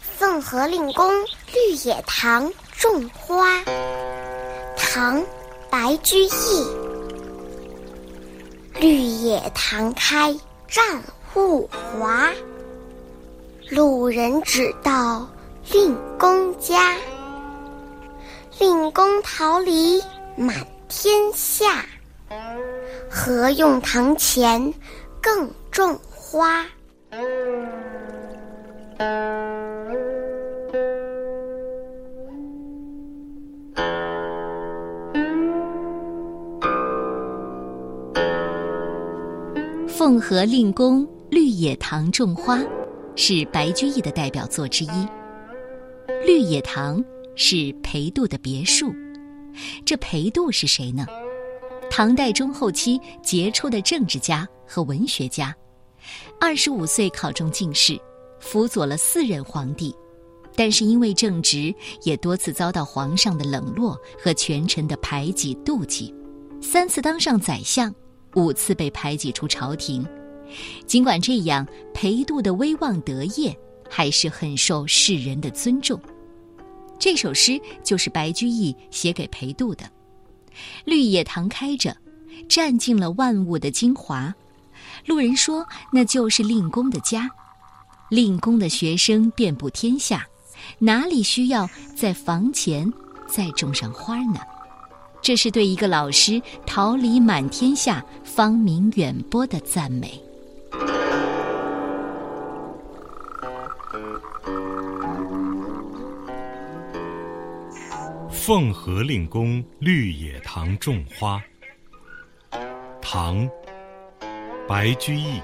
奉和令公绿野堂种花，唐·白居易。绿野堂开占物华，路人只道令公家。令公桃李满天下，何用堂前更种花？奉和令公绿野堂种花，是白居易的代表作之一。绿野堂是裴度的别墅。这裴度是谁呢？唐代中后期杰出的政治家和文学家，二十五岁考中进士，辅佐了四任皇帝，但是因为正直，也多次遭到皇上的冷落和权臣的排挤妒忌，三次当上宰相。五次被排挤出朝廷，尽管这样，裴度的威望德业还是很受世人的尊重。这首诗就是白居易写给裴度的。绿野堂开着，占尽了万物的精华。路人说那就是令公的家，令公的学生遍布天下，哪里需要在房前再种上花呢？这是对一个老师桃李满天下、芳名远播的赞美。奉和令公绿野堂种花，唐·白居易。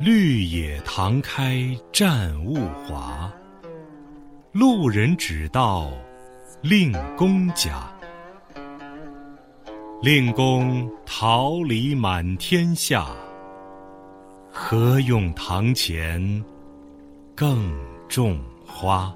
绿野堂开占物华。路人只道令公家，令公桃李满天下，何用堂前更种花？